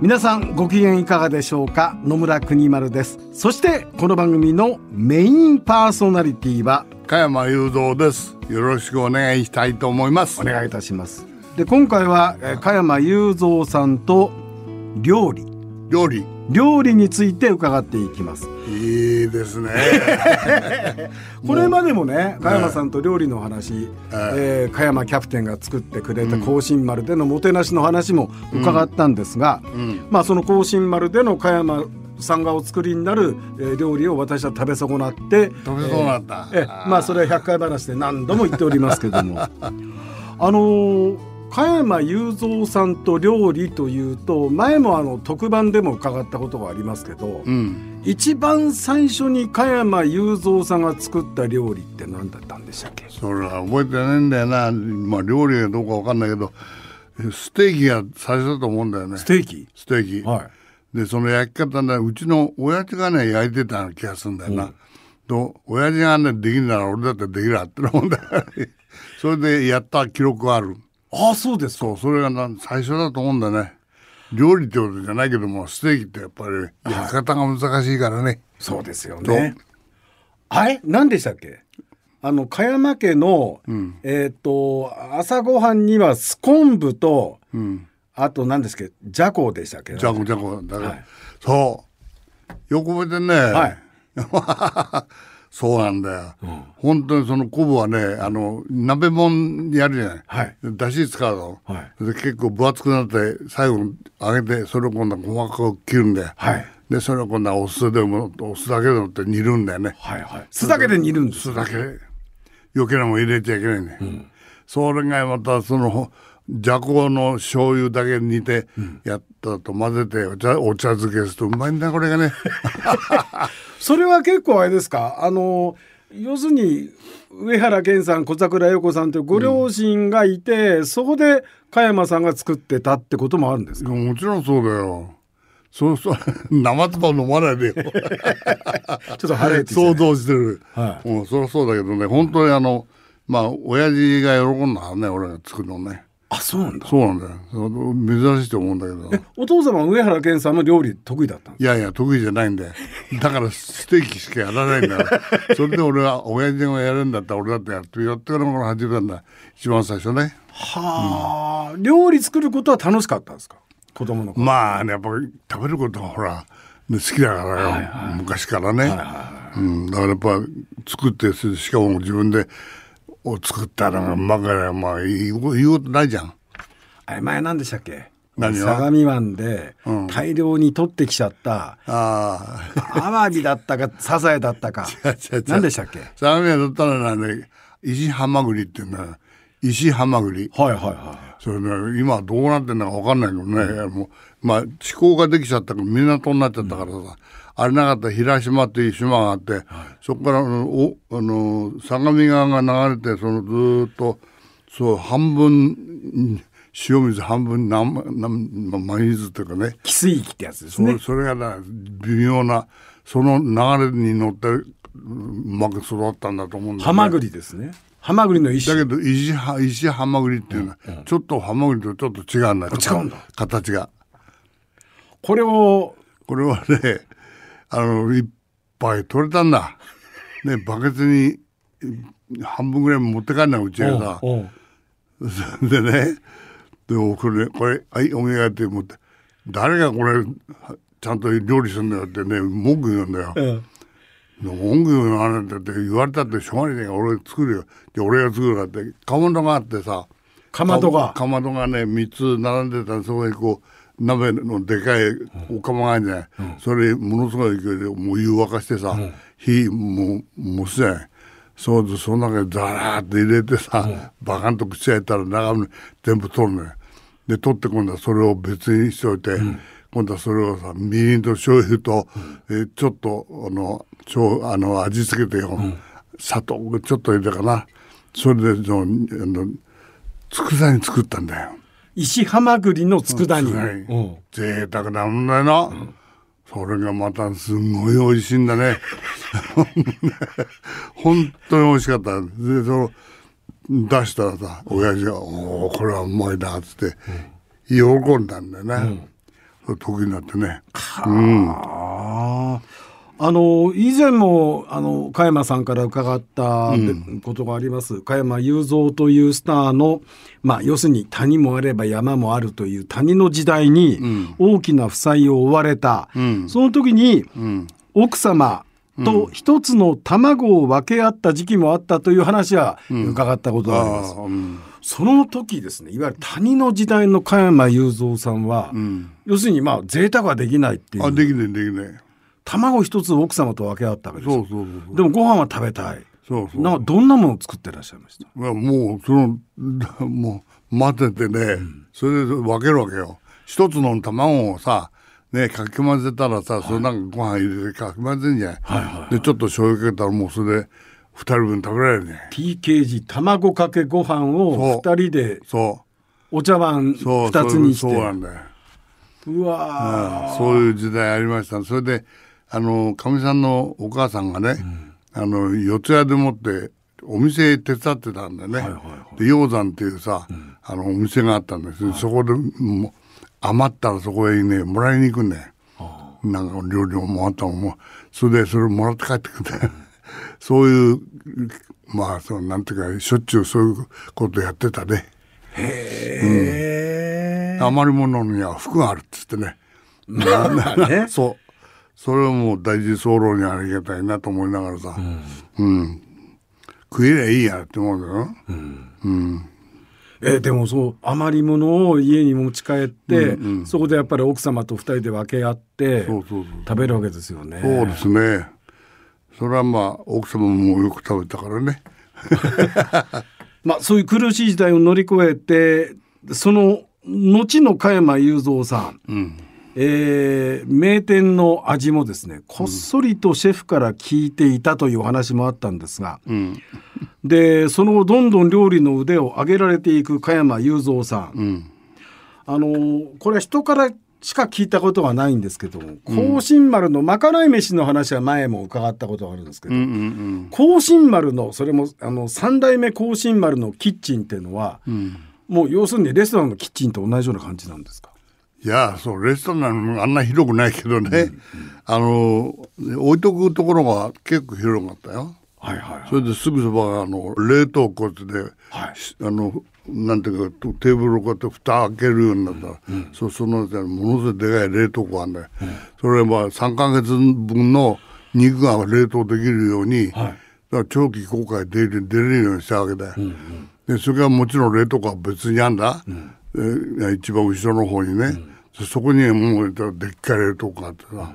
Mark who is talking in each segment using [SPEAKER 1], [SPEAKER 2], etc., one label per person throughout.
[SPEAKER 1] 皆さんご機嫌いかがでしょうか？野村国丸です。そしてこの番組のメインパーソナリティは
[SPEAKER 2] 加山雄三です。よろしくお願いしたいと思います。
[SPEAKER 1] お願いいたします。で今回はえ加山雄三さんと料理。
[SPEAKER 2] 料理
[SPEAKER 1] 料理について伺っていきます。
[SPEAKER 2] いいですね。
[SPEAKER 1] これまでもね加山さんと料理の話、えー加山キャプテンが作ってくれた甲信丸でのもてなしの話も伺ったんですが、まあその甲信丸での加山さんがお作りになる、えー料理を私は食べ損なって
[SPEAKER 2] 食べそうなった、
[SPEAKER 1] えーまあそれは百回話で何度も言っておりますけども。あのー加山雄三さんと料理というと前もあの特番でも伺ったことがありますけど、
[SPEAKER 2] うん。
[SPEAKER 1] 一番最初に加山雄三さんが作った料理って何だったんでしたっけ？
[SPEAKER 2] それは覚えてないんだよな。まあ料理がどうかわかんないけどステーキが最初だと思うんだよね。
[SPEAKER 1] ステーキ？
[SPEAKER 2] ステーキ、
[SPEAKER 1] はい。
[SPEAKER 2] でその焼き方ねうちの親父がね焼いてたような気がするんだよな、と親父がねできるなら俺だってできるわって思うんだよそれでやった記録がある
[SPEAKER 1] ああそうですか。
[SPEAKER 2] そうそれがな最初だと思うんだね。料理ってことじゃないけどもステーキってやっぱり焼き方が難しいからね、
[SPEAKER 1] そうですよね。あれ？何でしたっけ？あの加山家の、えっ、と朝ごはんにはスコンブと、
[SPEAKER 2] うん。
[SPEAKER 1] あと何ですっけ？じゃこでしたっけ？
[SPEAKER 2] じゃこじゃこだから、
[SPEAKER 1] はい。
[SPEAKER 2] そう。よく覚えてんね、
[SPEAKER 1] はい
[SPEAKER 2] そうなんだよ、本当にその昆布はねあの鍋もんやるじゃない、
[SPEAKER 1] はい。
[SPEAKER 2] だし使うの、
[SPEAKER 1] はい。
[SPEAKER 2] で結構分厚くなって最後揚げてそれを今度は細かく切るんだよ、
[SPEAKER 1] はい。
[SPEAKER 2] でそれを今度はお酢でもお酢だけでもって煮るんだよね。
[SPEAKER 1] はいはい。酢だけで煮るんです
[SPEAKER 2] 酢だけ。余計なもん入れちゃいけないね、それがまたそのじゃこの醤油だけ煮てやったと混ぜてお茶お茶漬けするとうまいんだこれがね。
[SPEAKER 1] それは結構あれですか？あの要するに上原健さん小桜洋子さんというご両親がいて、そこで加山さんが作ってたってこともあるんですか？
[SPEAKER 2] もちろんそうだよ。そうそう 生唾飲まないでよ。
[SPEAKER 1] ちょっと腹減って
[SPEAKER 2] 想像してる、
[SPEAKER 1] は
[SPEAKER 2] うん、そりゃそうだけどね本当にあのまあ親父が喜んだね俺が作るのね
[SPEAKER 1] あそうなんだ。
[SPEAKER 2] そうなんだよ。珍しいと思うんだけど。
[SPEAKER 1] お父様は上原健さんも料理得意だった
[SPEAKER 2] いやいや得意じゃないんだよ。だからステーキしかやらないんだよ。それで俺は親父がやるんだったら俺だってやってやってからこの始めたんだ。一番最初ね。
[SPEAKER 1] はあ、料理作ることは楽しかったんですか？子供の頃。
[SPEAKER 2] まあねやっぱり食べることがほら、ね、好きだからよ、昔からね、うん、だからやっぱ作ってしかも自分でを作ったらうまかりゃまあ言うことないじゃん。
[SPEAKER 1] あれ前何でしたっけ？相模湾で大量に取ってきちゃった、
[SPEAKER 2] あ
[SPEAKER 1] アワビだったかサザエだったか。何でしたっけ？
[SPEAKER 2] 相模屋だったらね石ハマグリっていうんだよ石ハマグリ
[SPEAKER 1] はいはいは
[SPEAKER 2] それね今どうなってんのか分かんないけどね、もうまあ思考ができちゃったから港になっちゃったからさ、あれなかったら平島っていう島があって、そこからあのおあの相模川が流れてそのずーっとそう半分うん塩水半分生生真水っていうかね。
[SPEAKER 1] い汽水域ってやつです
[SPEAKER 2] それ
[SPEAKER 1] ね
[SPEAKER 2] それがな微妙なその流れに乗ってうまく育ったんだと思うんだよね
[SPEAKER 1] ハマグリですね。ハマグリの一種
[SPEAKER 2] だけど石は石ハマグリっていうのは、ちょっとハマグリとちょっと違うんだよ。
[SPEAKER 1] 違うんだ。
[SPEAKER 2] 形が。
[SPEAKER 1] これを
[SPEAKER 2] これはねあのいっぱい取れたんだ。ねバケツにい半分ぐらい持って帰んないうちがさ。でねでもこれこれはいお願いって思って。誰がこれちゃんと料理するんだよってね文句言うんだよ。
[SPEAKER 1] うん。
[SPEAKER 2] 文句言うのあれだって言われたってしょうがないから俺作るよ。で俺が作るからって。かまどがあってさ。
[SPEAKER 1] かまどが。
[SPEAKER 2] かまどがね3つ並んでた。らそこにこう鍋のでかいお釜があるじゃない、それものすごい勢いでもう湯沸かしてさ、火もうもうすじゃないそうでその中にザラーって入れてさ、バカンと口開いたら中身全部取るのよ。で取って今度はそれを別にしておいて、今度はそれをさみりんと醤油と、えーちょっとあのちょあの味付けてよ、砂糖をちょっと入れたかな。それでそのあの佃煮作ったんだよ
[SPEAKER 1] 石ハマグリの佃煮。
[SPEAKER 2] はい。
[SPEAKER 1] う。ん
[SPEAKER 2] 贅沢なんだよな、それがまたすごい美味しいんだね。本当に美味しかった。でその出したらさ親父が「おおこれはうまいな」っつって喜んだんだよね、それ得意になってね。
[SPEAKER 1] あああの以前もあの加山さんから伺ったことがあります、加山雄三というスターの、まあ、要するに谷もあれば山もあるという谷の時代に大きな負債を負われた、その時に
[SPEAKER 2] うん。
[SPEAKER 1] 奥様と一つの卵を分け合った時期もあったという話は伺ったことがあります。
[SPEAKER 2] ああうん。
[SPEAKER 1] その時ですねいわゆる谷の時代の加山雄三さんは、
[SPEAKER 2] ん。
[SPEAKER 1] 要するにまあ贅沢はできないっていう。
[SPEAKER 2] あできねえできね
[SPEAKER 1] 卵一つ奥様と分け合ったわけです
[SPEAKER 2] そうそうそう
[SPEAKER 1] でもご飯は食べたい。
[SPEAKER 2] そうそう。
[SPEAKER 1] なんかどんなものを作ってらっしゃいました？
[SPEAKER 2] いやもうその もう待っててね、それで分けるわけよ。一つの卵をさねかき混ぜたらさ、それなんかご飯入れてかき混ぜんじゃない,、でちょっと醤油かけたらもうそれで二人分食べられるね。
[SPEAKER 1] TKG 卵かけご飯を二人で
[SPEAKER 2] そ
[SPEAKER 1] お茶碗二つにして。
[SPEAKER 2] そうなんだよ、
[SPEAKER 1] うわー。
[SPEAKER 2] そういう時代ありました。それであのかみさんのお母さんがね、あの四谷でもってお店手伝ってたんだよね、で鷹山っていうさ、あのお店があったんです、そこで余ったらそこへねもらいに行くんだよなんか料理をもらったのもそれでそれもらって帰ってくるんだよ そういうまあそのなんていうかしょっちゅうそういうことやってたね。
[SPEAKER 1] へー
[SPEAKER 2] 余り物には服があるっつってね。
[SPEAKER 1] まあね。
[SPEAKER 2] そう。それはもう大事候にありがたいなと思いながらさ、うん。食えりゃいいやって思うよ。
[SPEAKER 1] えーでもそう余り物を家に持ち帰って、そこでやっぱり奥様と二人で分け合って
[SPEAKER 2] そうそうそう。
[SPEAKER 1] 食べるわけですよね。
[SPEAKER 2] そうですね。それはまあ奥様もよく食べたからね。
[SPEAKER 1] まあそういう苦しい時代を乗り越えてその後の加山雄三さん、
[SPEAKER 2] うん。
[SPEAKER 1] えー名店の味もですねこっそりとシェフから聞いていたというお話もあったんですが、
[SPEAKER 2] うん。
[SPEAKER 1] でその後どんどん料理の腕を上げられていく加山雄三さん、
[SPEAKER 2] うん。
[SPEAKER 1] あのーこれは人からしか聞いたことがないんですけども甲信丸のまかない飯の話は前も伺ったことがあるんですけど、
[SPEAKER 2] うん。うん。
[SPEAKER 1] 甲信丸のそれもあの三代目甲信丸のキッチンっていうのは、
[SPEAKER 2] うん。
[SPEAKER 1] もう要するにレストランのキッチンと同じような感じなんですか？
[SPEAKER 2] いやそうレストランあんな広くないけどね、あの置いとくところが結構広かったよ。
[SPEAKER 1] はいはい
[SPEAKER 2] それですぐそばがあの冷凍庫で、
[SPEAKER 1] はい。
[SPEAKER 2] しあのなんていうかテーブルをこうやって蓋開けるようになった。ら、そそのものすごいでかい冷凍庫があるんだよ、それはまあ3か月分の肉が冷凍できるように、
[SPEAKER 1] はい。
[SPEAKER 2] だから長期公開出れるようにしたわけだよ、でそれからもちろん冷凍庫は別にあんだ、え一番後ろの方にね、そこにもうでっかい冷凍庫があってさ、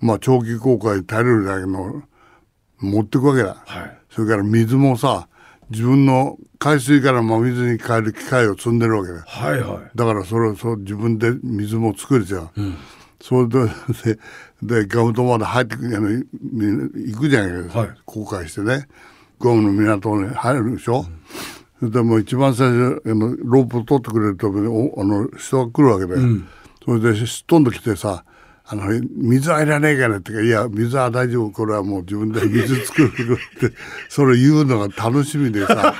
[SPEAKER 2] まあ長期公開耐えれるだけの持ってくわけだ、
[SPEAKER 1] はい。
[SPEAKER 2] それから水もさ自分の海水から真水に変える機械を積んでるわけだよ。
[SPEAKER 1] はいはい。
[SPEAKER 2] だからそれをそう自分で水も作れちゃう、それでででガム島まで入ってくあのみ行くじゃないか、
[SPEAKER 1] はい。
[SPEAKER 2] 航海してね。ゴムの港に入るでしょ、それでもう一番最初あのロープを取ってくれるとおあの人が来るわけだよ、それですっ飛んできてさあの水はいらねえからってからいや水は大丈夫これはもう自分で水作るってそれ言うのが楽しみでさ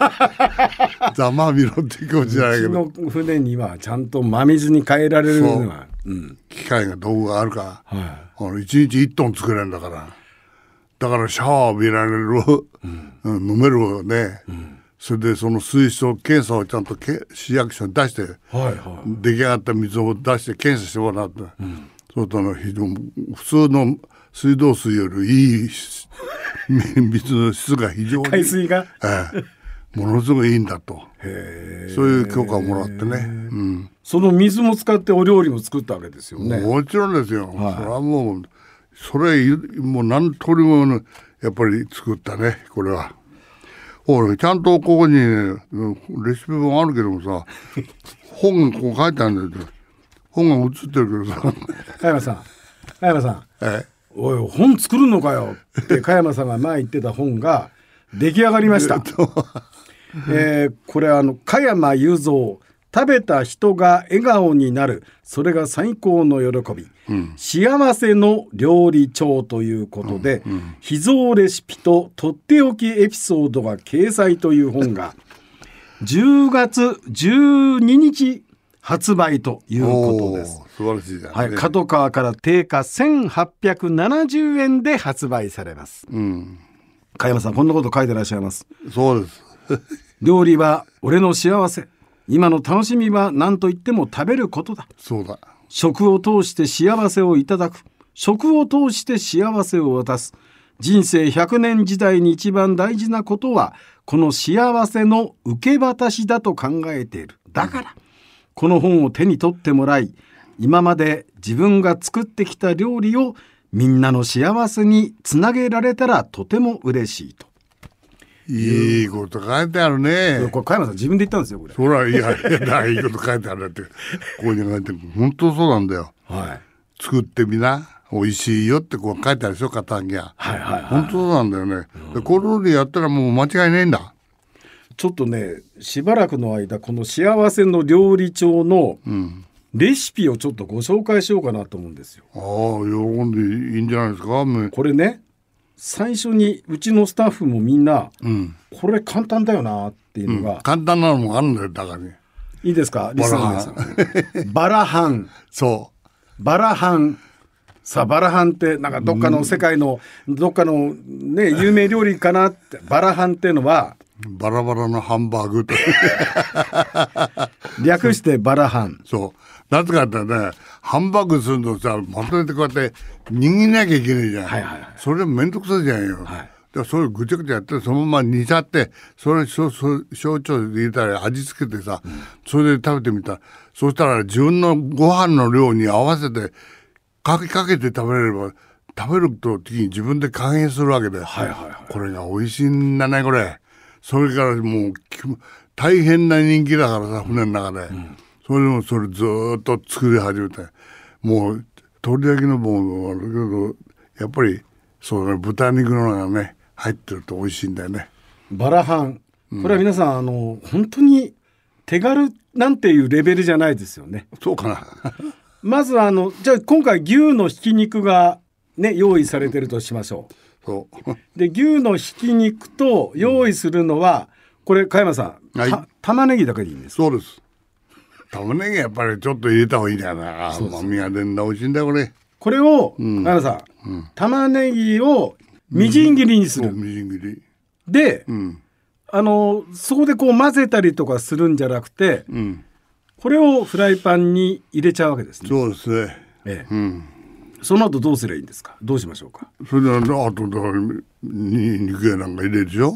[SPEAKER 2] ざまあみろって気持ちじゃないうけど。
[SPEAKER 1] ちの船にはちゃんと真水に変えられるのがう。ん。
[SPEAKER 2] 機械が道具があるから、
[SPEAKER 1] は
[SPEAKER 2] あの1日1トン作れるんだからだからシャワーを浴びられる、うん。飲めるよね、それでその水質検査をちゃんとけ市役所に出して
[SPEAKER 1] いはい。は
[SPEAKER 2] 出来上がった水を出して検査してもらって、そうとあの非常に普通の水道水よりいいし水の質が非常に
[SPEAKER 1] い海水が？
[SPEAKER 2] ええものすごいいいんだと。そういう許可をもらってね、うん、
[SPEAKER 1] その水も使ってお料理も作ったわけですよね。
[SPEAKER 2] もちろんですよ、
[SPEAKER 1] はい。
[SPEAKER 2] それはもうそれもう何通りものやっぱり作ったねこれは。俺ちゃんとここに、レシピ本あるけどもさ 本がこう書いてあるんだよ。本が写ってるけどさ。
[SPEAKER 1] 加山さん。加山さん。
[SPEAKER 2] え？
[SPEAKER 1] おい本作るのかよ。って加山さんが前言ってた本が出来上がりました。えーこれあの加山雄三食べた人が笑顔になるそれが最高の喜び、幸せの料理帳ということで、秘蔵レシピととっておきエピソードが掲載という本が10月12日発売ということです。
[SPEAKER 2] 素晴らしいじゃん、
[SPEAKER 1] はい、
[SPEAKER 2] ね
[SPEAKER 1] 角川から定価1870円で発売されます。
[SPEAKER 2] うん
[SPEAKER 1] 加山さん、こんなこと書いてらっしゃいます。
[SPEAKER 2] そうです
[SPEAKER 1] 料理は俺の幸せ。今の楽しみは何と言っても食べることだ。
[SPEAKER 2] そうだ
[SPEAKER 1] 食を通して幸せをいただく。食を通して幸せを渡す。人生100年時代に一番大事なことは、この幸せの受け渡しだと考えている。だから、この本を手に取ってもらい、今まで自分が作ってきた料理をみんなの幸せにつなげられたらとても嬉しいと。
[SPEAKER 2] いいこと書いてあるね
[SPEAKER 1] これ加山さん自分で言ったんですよ、これ。
[SPEAKER 2] そらいやいやだいいこと書いてあるってここに書いてる本当そうなんだよ
[SPEAKER 1] はい。
[SPEAKER 2] 作ってみな美味しいよってこう書いてあるでしょ型には
[SPEAKER 1] はいはいはい。
[SPEAKER 2] 本当そうなんだよね、でこれでやったらもう間違いないんだ
[SPEAKER 1] ちょっとねしばらくの間この幸せの料理帳のレシピをちょっとご紹介しようかなと思うんですよ。
[SPEAKER 2] ああ喜んでいいんじゃないですか
[SPEAKER 1] これね最初にうちのスタッフもみんな、
[SPEAKER 2] うん。
[SPEAKER 1] これ簡単だよなっていうのが、
[SPEAKER 2] 簡単なのもあるんだよだからね。
[SPEAKER 1] いいですか？リスナーバラハン。
[SPEAKER 2] そ
[SPEAKER 1] バラハン。さあバラハンってなんかどっかの世界のどっかのね有名料理かなって。バラハンっていうのは
[SPEAKER 2] うバラバラのハンバーグと
[SPEAKER 1] 略してバラハン。
[SPEAKER 2] そうなぜかってね。ハンバーグするのさまとめてこうやって握んなきゃいけないじゃん、
[SPEAKER 1] はいはいはい。
[SPEAKER 2] それめんどくさいじゃんよ、
[SPEAKER 1] はい。
[SPEAKER 2] でそれぐちゃぐちゃやってそのまま煮ちゃってそれしょし焼酎入れたら味付けてさ、それで食べてみた。そしたら自分のご飯の量に合わせてかけかけて食べれれば食べる時に自分で加減するわけで、
[SPEAKER 1] はいはいはい。
[SPEAKER 2] これが美味しいんだねこれ。それからもうき大変な人気だからさ船の中で、それでもそれずーっと作り始めてもう鳥焼きの棒もあるけどやっぱりそうだね豚肉のがね入ってると美味しいんだよね。
[SPEAKER 1] バラハン。これは皆さん、あの本当に手軽なんていうレベルじゃないですよね。
[SPEAKER 2] そうかな。
[SPEAKER 1] まずあのじゃあ今回牛のひき肉がね用意されてるとしましょ
[SPEAKER 2] そう。
[SPEAKER 1] う。で牛のひき肉と用意するのは、これ加山さん、
[SPEAKER 2] はい。
[SPEAKER 1] た玉ねぎだけでいいんです。
[SPEAKER 2] そうです玉ねぎやっぱりちょっと入れた方がいいんだよな甘みが出んだ美味しいんだよこれ。
[SPEAKER 1] これを、加山さん、玉ねぎをみじん切りにする。
[SPEAKER 2] そうみじん切り。
[SPEAKER 1] で、
[SPEAKER 2] うん。
[SPEAKER 1] あのそこでこう混ぜたりとかするんじゃなくて、
[SPEAKER 2] うん。
[SPEAKER 1] これをフライパンに入れちゃうわけですね。
[SPEAKER 2] そうですね。
[SPEAKER 1] ええ。
[SPEAKER 2] うん。
[SPEAKER 1] その後どうすればいいんですか？どうしましょうか？
[SPEAKER 2] それであとだに肉やなんか入れるでしょ、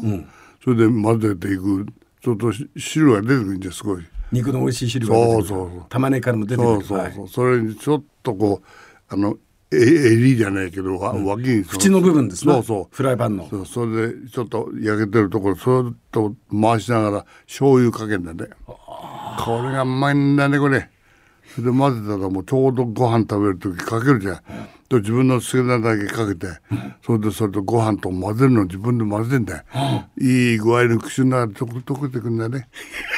[SPEAKER 2] それで混ぜていく。ちょっとし汁が出てくるんですごい
[SPEAKER 1] 肉の美味しい汁が
[SPEAKER 2] そうそうそう。
[SPEAKER 1] 玉ねぎからも出て
[SPEAKER 2] そうそうそう、
[SPEAKER 1] はい。
[SPEAKER 2] それにちょっとこうあのえ襟じゃないけど、わ脇にそ
[SPEAKER 1] 縁の部分ですね
[SPEAKER 2] そうそう。
[SPEAKER 1] フライパンの。
[SPEAKER 2] そうそれでちょっと焼けてるところそっと回しながら醤油かけんだねこれがうまいんだねこれそれで混ぜたらもうちょうどご飯食べる時かけるじゃん、と自分の好きなだけかけて、それでそれとご飯と混ぜるの自分で混ぜてんだよ、いい具合に口の中で溶け溶けてくんだね。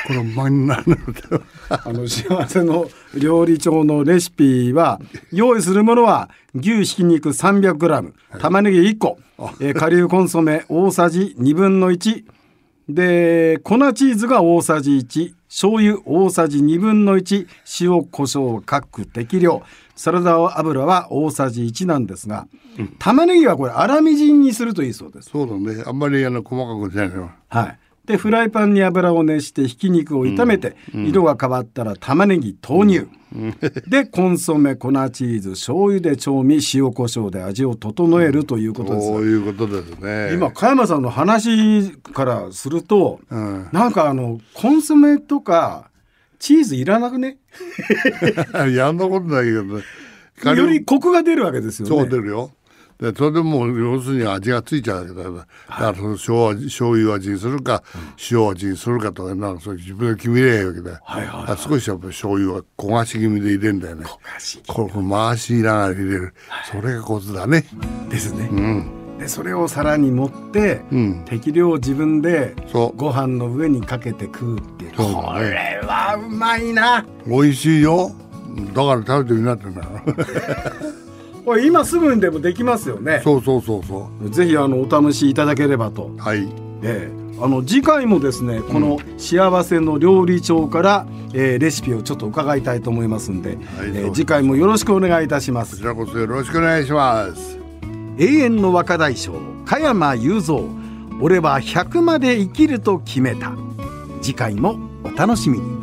[SPEAKER 2] これうまいんだね
[SPEAKER 1] あの幸せの料理長のレシピは用意するものは牛ひき肉 300g 玉ねぎ1個、えー顆粒コンソメ大さじ1分の1で粉チーズが大さじ1醤油大さじ1分の1塩コショウ各適量サラダ油は大さじ1なんですが、玉ねぎはこれ粗みじんにするといいそうです。
[SPEAKER 2] そうだねあんまりあの細かくしないのよ
[SPEAKER 1] はい。でフライパンに油を熱してひき肉を炒めて、色が変わったら玉ねぎ投入、でコンソメ粉チーズ醤油で調味塩コショウで味を整えるということです、
[SPEAKER 2] そういうことですね。
[SPEAKER 1] 今加山さんの話からすると、
[SPEAKER 2] うん。
[SPEAKER 1] なんかあのコンソメとかチーズいらなくね？
[SPEAKER 2] やんなことないけどね。
[SPEAKER 1] よりコクが出るわけですよね。
[SPEAKER 2] そう出るよでそれでもう要するに味がついちゃうわけだから、だからその醤油醤油味にするか、塩味にするかとかなんかそれ自分で決めりゃいいわけだよ、
[SPEAKER 1] はいはいはい。
[SPEAKER 2] 少しやっぱり醤油は焦がし気味で入れるんだよね。これ回しながら入れる、それがコツだね。
[SPEAKER 1] ですね、
[SPEAKER 2] うん。
[SPEAKER 1] でそれを皿に盛って、
[SPEAKER 2] うん。
[SPEAKER 1] 適量自分でご飯の上にかけて食うっていう。これはうまいな。
[SPEAKER 2] 美味しいよ。だから食べてみなってんだよ
[SPEAKER 1] これ今すぐにでもできますよね。
[SPEAKER 2] そうそうそうそ
[SPEAKER 1] ぜひあのお試しいただければと、
[SPEAKER 2] うはい。
[SPEAKER 1] ええ。あの次回もですねこの幸せの料理長から、えーレシピをちょっと伺いたいと思いますんで、
[SPEAKER 2] はい
[SPEAKER 1] えー次回もよろしくお願いいたします。
[SPEAKER 2] こちらこそよろしくお願いします。
[SPEAKER 1] 永遠の若大将加山雄三。俺は100まで生きると決めた。次回もお楽しみに